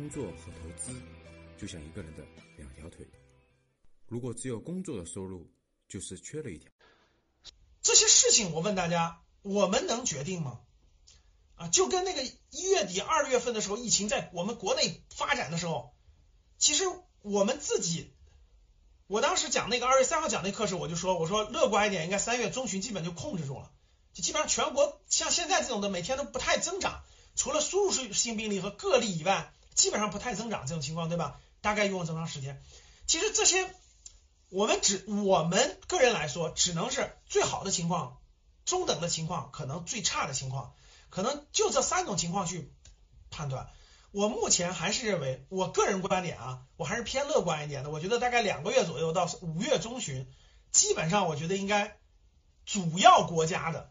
工作和投资就像一个人的两条腿，如果只有工作的收入，就是缺了一条。这些事情，我问大家，我们能决定吗？啊，就跟那个一月底、二月份的时候，疫情在我们国内发展的时候，其实我们自己，我当时讲那个二月三号讲那课时，我就说，我说乐观一点，应该三月中旬基本就控制住了，就基本上全国像现在这种的每天都不太增长，除了输入性病例和个例以外，基本上不太增长这种情况，对吧？大概用了多长时间？其实这些我们只我们个人来说，只能是最好的情况、中等的情况，可能最差的情况。可能就这三种情况去判断，我目前还是认为，我个人观点啊，我还是偏乐观一点的。我觉得大概两个月左右到五月中旬，基本上我觉得应该主要国家的，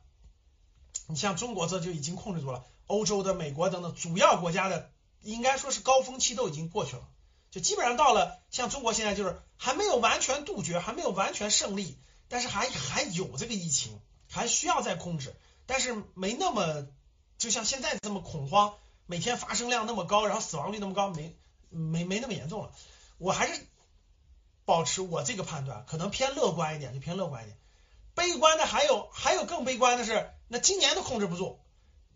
你像中国这就已经控制住了，欧洲的、美国等等主要国家的，应该说是高峰期都已经过去了，就基本上到了像中国现在就是还没有完全杜绝，还没有完全胜利，但是还还有这个疫情，还需要再控制，但是没那么。就像现在这么恐慌，每天发生量那么高，然后死亡率那么高，没没没那么严重了。我还是保持我这个判断，可能偏乐观一点，就偏乐观一点。悲观的还有还有更悲观的是，那今年都控制不住，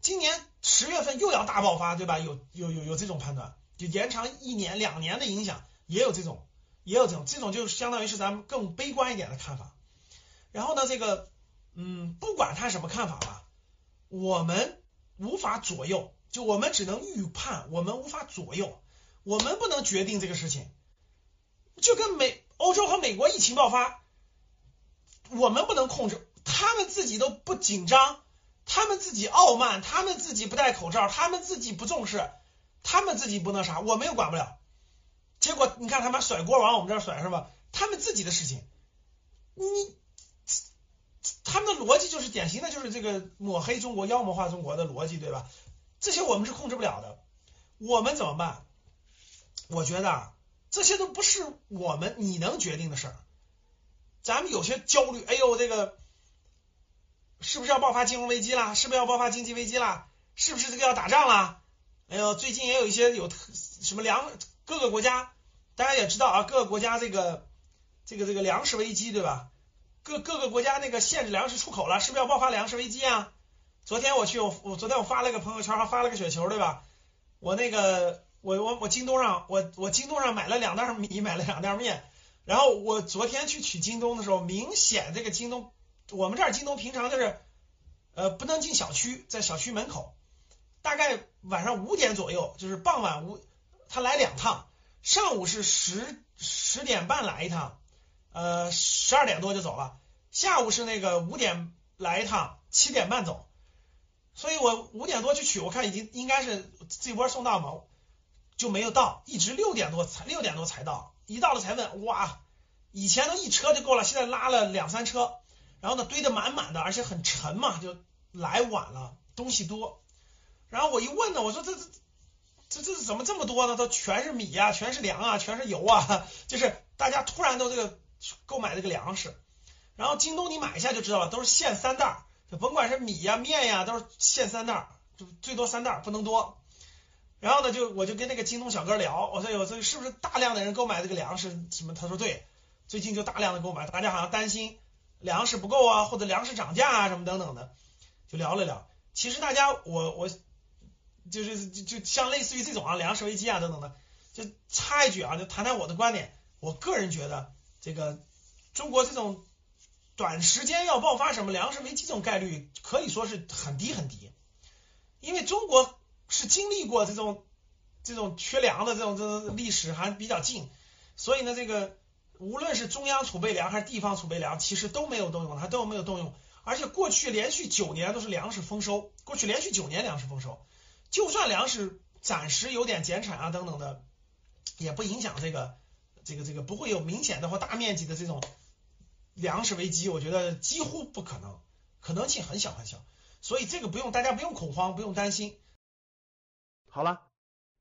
今年十月份又要大爆发，对吧？有有有有这种判断，就延长一年两年的影响，也有这种也有这种这种就相当于是咱们更悲观一点的看法。然后呢，这个嗯，不管他什么看法吧，我们。无法左右，就我们只能预判，我们无法左右，我们不能决定这个事情。就跟美欧洲和美国疫情爆发，我们不能控制，他们自己都不紧张，他们自己傲慢，他们自己不戴口罩，他们自己不重视，他们自己不那啥，我们又管不了。结果你看他们甩锅往我们这儿甩是吧？他们自己的事情，你。他们的逻辑就是典型的，就是这个抹黑中国、妖魔化中国的逻辑，对吧？这些我们是控制不了的，我们怎么办？我觉得这些都不是我们你能决定的事儿。咱们有些焦虑，哎呦，这个是不是要爆发金融危机啦？是不是要爆发经济危机啦？是不是这个要打仗啦？哎呦，最近也有一些有特什么粮，各个国家大家也知道啊，各个国家这个这个这个粮食危机，对吧？各各个国家那个限制粮食出口了，是不是要爆发粮食危机啊？昨天我去，我我昨天我发了个朋友圈，还发了个雪球，对吧？我那个我我我京东上，我我京东上买了两袋米，买了两袋面。然后我昨天去取京东的时候，明显这个京东，我们这儿京东平常就是呃不能进小区，在小区门口，大概晚上五点左右，就是傍晚五，他来两趟，上午是十十点半来一趟。呃，十二点多就走了。下午是那个五点来一趟，七点半走。所以我五点多去取，我看已经应该是这波送到嘛，就没有到，一直六点多才六点多才到。一到了才问，哇，以前都一车就够了，现在拉了两三车，然后呢堆得满满的，而且很沉嘛，就来晚了，东西多。然后我一问呢，我说这这这这怎么这么多呢？都全是米呀，全是粮啊，全是油啊，就是大家突然都这个。购买这个粮食，然后京东你买一下就知道了，都是限三袋，就甭管是米呀、面呀，都是限三袋，就最多三袋，不能多。然后呢，就我就跟那个京东小哥聊，我说有这是不是大量的人购买这个粮食？什么？他说对，最近就大量的购买，大家好像担心粮食不够啊，或者粮食涨价啊，什么等等的，就聊了聊。其实大家我我就是就就像类似于这种啊，粮食危机啊等等的，就插一句啊，就谈谈我的观点，我个人觉得。这个中国这种短时间要爆发什么粮食危机这种概率可以说是很低很低，因为中国是经历过这种这种缺粮的这种这种历史还比较近，所以呢，这个无论是中央储备粮还是地方储备粮，其实都没有动用，它都没有动用，而且过去连续九年都是粮食丰收，过去连续九年粮食丰收，就算粮食暂时有点减产啊等等的，也不影响这个。这个这个不会有明显的或大面积的这种粮食危机，我觉得几乎不可能，可能性很小很小，所以这个不用大家不用恐慌，不用担心。好了，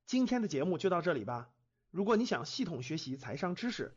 今天的节目就到这里吧。如果你想系统学习财商知识，